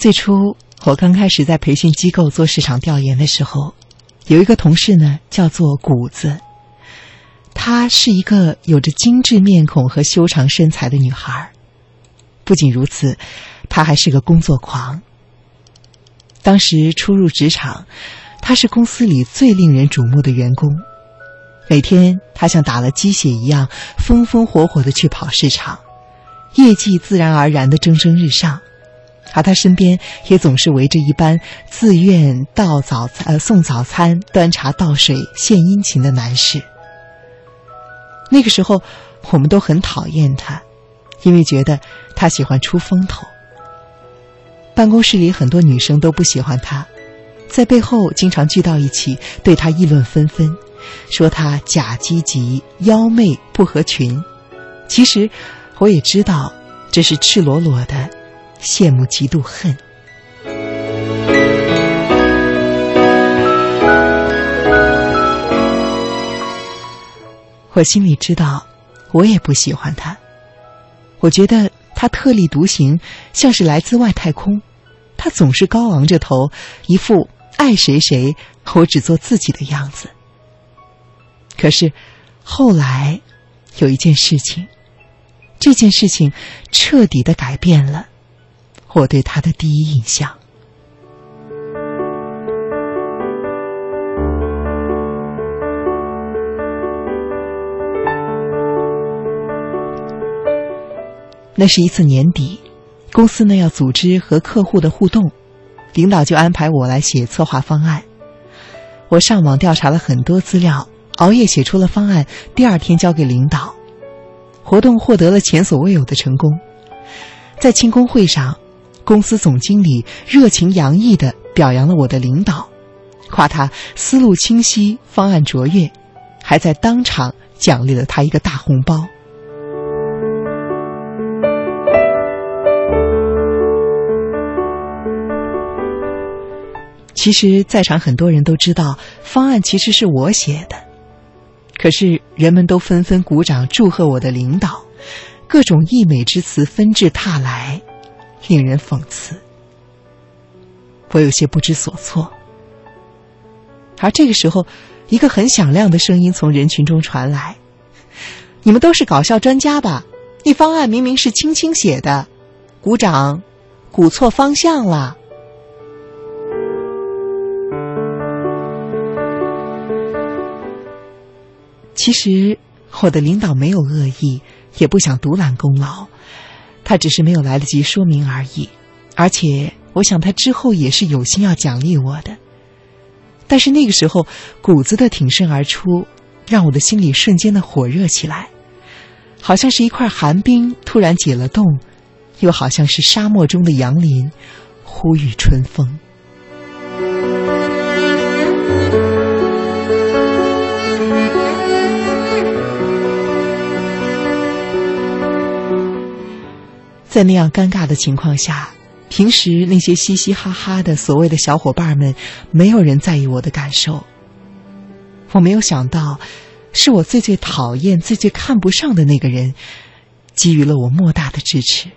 最初我刚开始在培训机构做市场调研的时候，有一个同事呢，叫做谷子。她是一个有着精致面孔和修长身材的女孩。不仅如此，她还是个工作狂。当时初入职场，她是公司里最令人瞩目的员工。每天，她像打了鸡血一样，风风火火的去跑市场，业绩自然而然的蒸蒸日上。而他身边也总是围着一班自愿倒早餐、呃送早餐、端茶倒水、献殷勤的男士。那个时候，我们都很讨厌他，因为觉得他喜欢出风头。办公室里很多女生都不喜欢他，在背后经常聚到一起，对他议论纷纷，说他假积极、妖媚、不合群。其实，我也知道，这是赤裸裸的羡慕、嫉妒、恨。我心里知道，我也不喜欢他。我觉得他特立独行，像是来自外太空。他总是高昂着头，一副爱谁谁，我只做自己的样子。可是，后来有一件事情，这件事情彻底的改变了我对他的第一印象。那是一次年底，公司呢要组织和客户的互动，领导就安排我来写策划方案。我上网调查了很多资料，熬夜写出了方案，第二天交给领导。活动获得了前所未有的成功，在庆功会上，公司总经理热情洋溢地表扬了我的领导，夸他思路清晰，方案卓越，还在当场奖励了他一个大红包。其实，在场很多人都知道方案其实是我写的，可是人们都纷纷鼓掌祝贺我的领导，各种溢美之词纷至沓来，令人讽刺。我有些不知所措。而这个时候，一个很响亮的声音从人群中传来：“你们都是搞笑专家吧？那方案明明是青青写的，鼓掌，鼓错方向了。”其实我的领导没有恶意，也不想独揽功劳，他只是没有来得及说明而已。而且我想他之后也是有心要奖励我的。但是那个时候，谷子的挺身而出，让我的心里瞬间的火热起来，好像是一块寒冰突然解了冻，又好像是沙漠中的杨林，呼吁春风。在那样尴尬的情况下，平时那些嘻嘻哈哈的所谓的小伙伴们，没有人在意我的感受。我没有想到，是我最最讨厌、最最看不上的那个人，给予了我莫大的支持。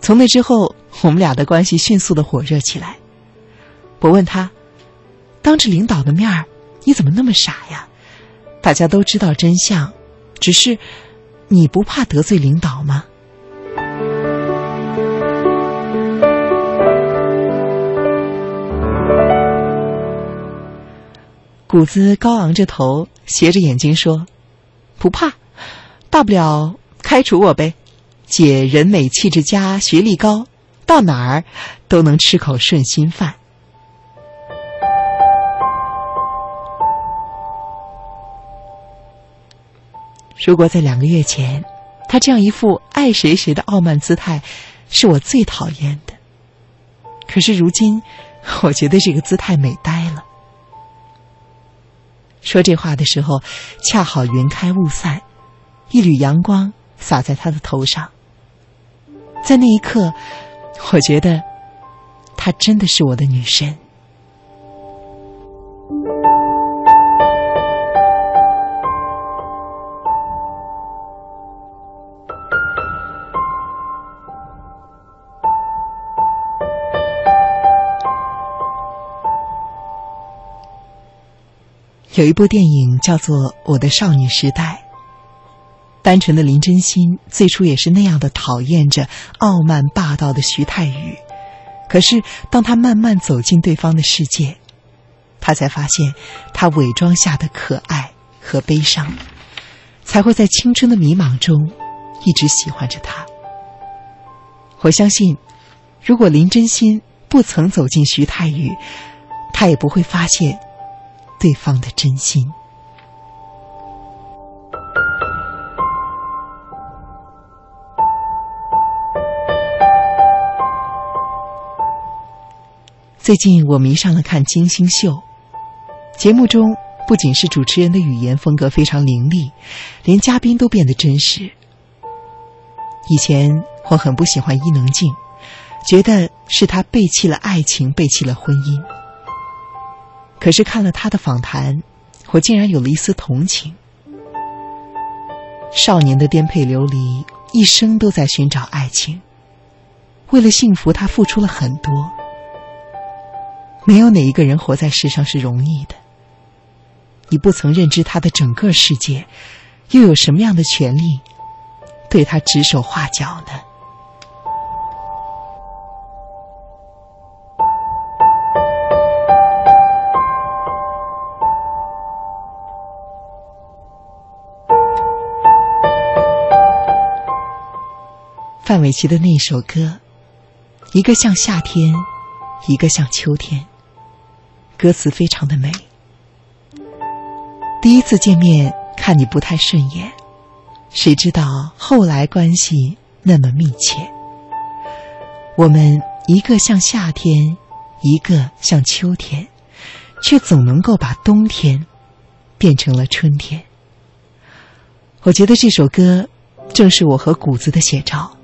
从那之后，我们俩的关系迅速的火热起来。我问他：“当着领导的面儿，你怎么那么傻呀？大家都知道真相，只是你不怕得罪领导吗？”谷子高昂着头，斜着眼睛说：“不怕，大不了开除我呗。姐人美气质佳，学历高，到哪儿都能吃口顺心饭。”如果在两个月前，他这样一副爱谁谁的傲慢姿态，是我最讨厌的。可是如今，我觉得这个姿态美呆了。说这话的时候，恰好云开雾散，一缕阳光洒在他的头上。在那一刻，我觉得，她真的是我的女神。有一部电影叫做《我的少女时代》。单纯的林真心最初也是那样的讨厌着傲慢霸道的徐太宇，可是当他慢慢走进对方的世界，他才发现他伪装下的可爱和悲伤，才会在青春的迷茫中一直喜欢着他。我相信，如果林真心不曾走进徐太宇，他也不会发现对方的真心。最近我迷上了看《金星秀》，节目中不仅是主持人的语言风格非常凌厉，连嘉宾都变得真实。以前我很不喜欢伊能静，觉得是她背弃了爱情，背弃了婚姻。可是看了他的访谈，我竟然有了一丝同情。少年的颠沛流离，一生都在寻找爱情。为了幸福，他付出了很多。没有哪一个人活在世上是容易的。你不曾认知他的整个世界，又有什么样的权利对他指手画脚呢？范玮琪的那首歌，一个像夏天，一个像秋天。歌词非常的美。第一次见面看你不太顺眼，谁知道后来关系那么密切。我们一个像夏天，一个像秋天，却总能够把冬天变成了春天。我觉得这首歌正是我和谷子的写照。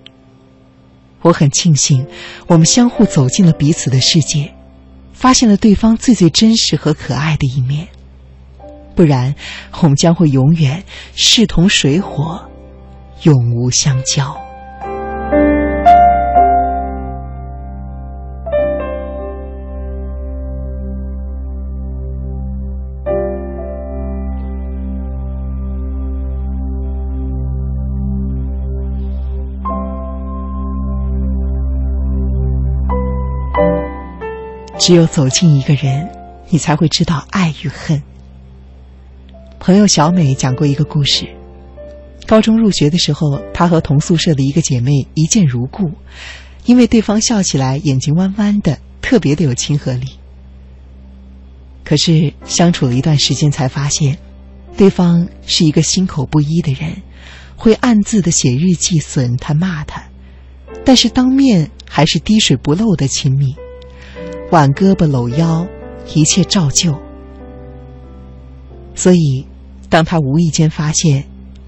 我很庆幸，我们相互走进了彼此的世界。发现了对方最最真实和可爱的一面，不然我们将会永远势同水火，永无相交。只有走进一个人，你才会知道爱与恨。朋友小美讲过一个故事：高中入学的时候，她和同宿舍的一个姐妹一见如故，因为对方笑起来眼睛弯弯的，特别的有亲和力。可是相处了一段时间，才发现，对方是一个心口不一的人，会暗自的写日记损他骂他，但是当面还是滴水不漏的亲密。挽胳膊搂腰，一切照旧。所以，当他无意间发现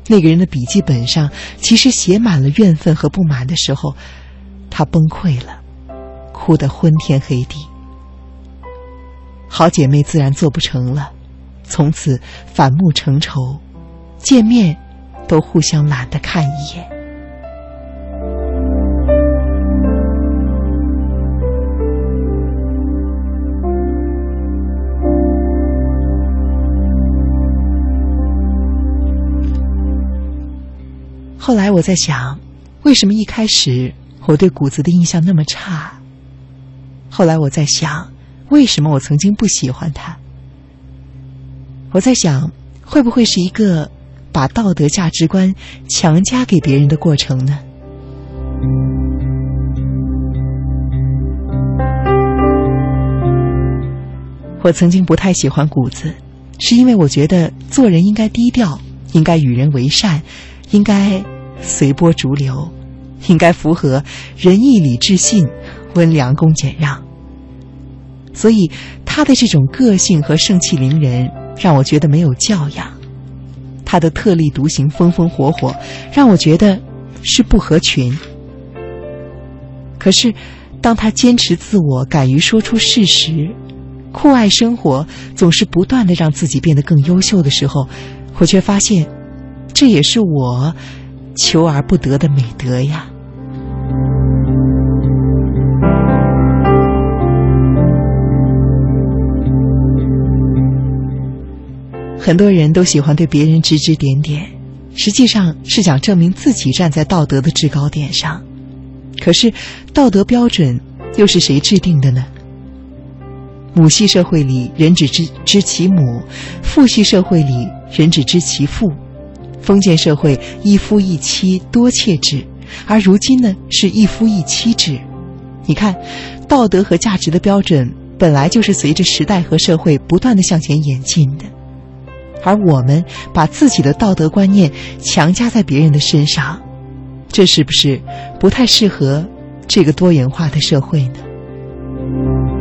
那个人的笔记本上其实写满了怨愤和不满的时候，他崩溃了，哭得昏天黑地。好姐妹自然做不成了，从此反目成仇，见面都互相懒得看一眼。后来我在想，为什么一开始我对谷子的印象那么差？后来我在想，为什么我曾经不喜欢他？我在想，会不会是一个把道德价值观强加给别人的过程呢？我曾经不太喜欢谷子，是因为我觉得做人应该低调，应该与人为善，应该。随波逐流，应该符合仁义礼智信、温良恭俭让。所以，他的这种个性和盛气凌人，让我觉得没有教养；他的特立独行、风风火火，让我觉得是不合群。可是，当他坚持自我、敢于说出事实、酷爱生活，总是不断的让自己变得更优秀的时候，我却发现，这也是我。求而不得的美德呀！很多人都喜欢对别人指指点点，实际上是想证明自己站在道德的制高点上。可是，道德标准又是谁制定的呢？母系社会里，人只知知其母；父系社会里，人只知其父。封建社会一夫一妻多妾制，而如今呢是一夫一妻制。你看，道德和价值的标准本来就是随着时代和社会不断的向前演进的，而我们把自己的道德观念强加在别人的身上，这是不是不太适合这个多元化的社会呢？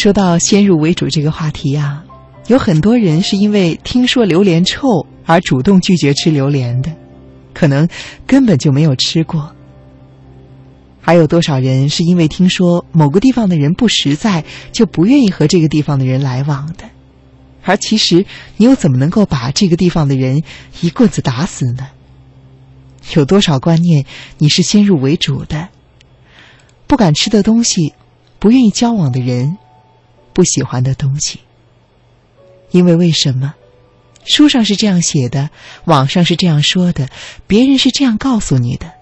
说到先入为主这个话题呀，有很多人是因为听说榴莲臭而主动拒绝吃榴莲的，可能根本就没有吃过。还有多少人是因为听说某个地方的人不实在，就不愿意和这个地方的人来往的？而其实你又怎么能够把这个地方的人一棍子打死呢？有多少观念你是先入为主的？不敢吃的东西，不愿意交往的人。不喜欢的东西，因为为什么？书上是这样写的，网上是这样说的，别人是这样告诉你的，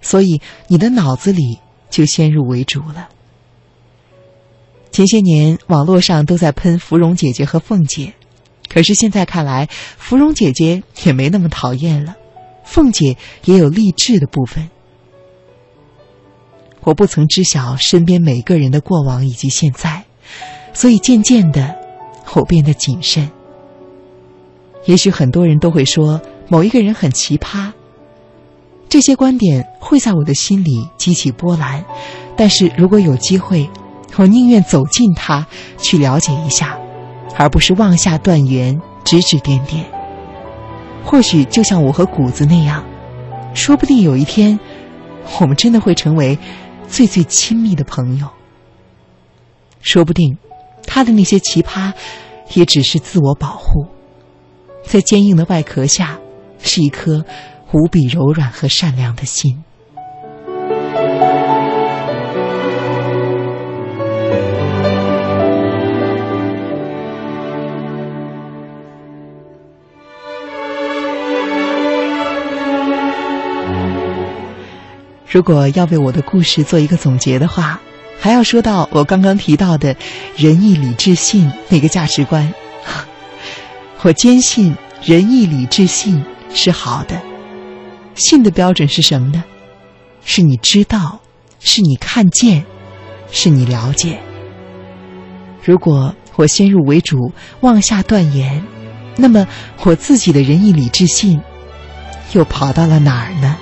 所以你的脑子里就先入为主了。前些年网络上都在喷芙蓉姐姐和凤姐，可是现在看来，芙蓉姐姐也没那么讨厌了，凤姐也有励志的部分。我不曾知晓身边每个人的过往以及现在。所以渐渐的，我变得谨慎。也许很多人都会说某一个人很奇葩，这些观点会在我的心里激起波澜。但是如果有机会，我宁愿走近他，去了解一下，而不是妄下断言、指指点点。或许就像我和谷子那样，说不定有一天，我们真的会成为最最亲密的朋友。说不定。他的那些奇葩，也只是自我保护，在坚硬的外壳下，是一颗无比柔软和善良的心。如果要为我的故事做一个总结的话。还要说到我刚刚提到的仁义礼智信那个价值观，我坚信仁义礼智信是好的。信的标准是什么呢？是你知道，是你看见，是你了解。如果我先入为主，妄下断言，那么我自己的仁义礼智信又跑到了哪儿呢？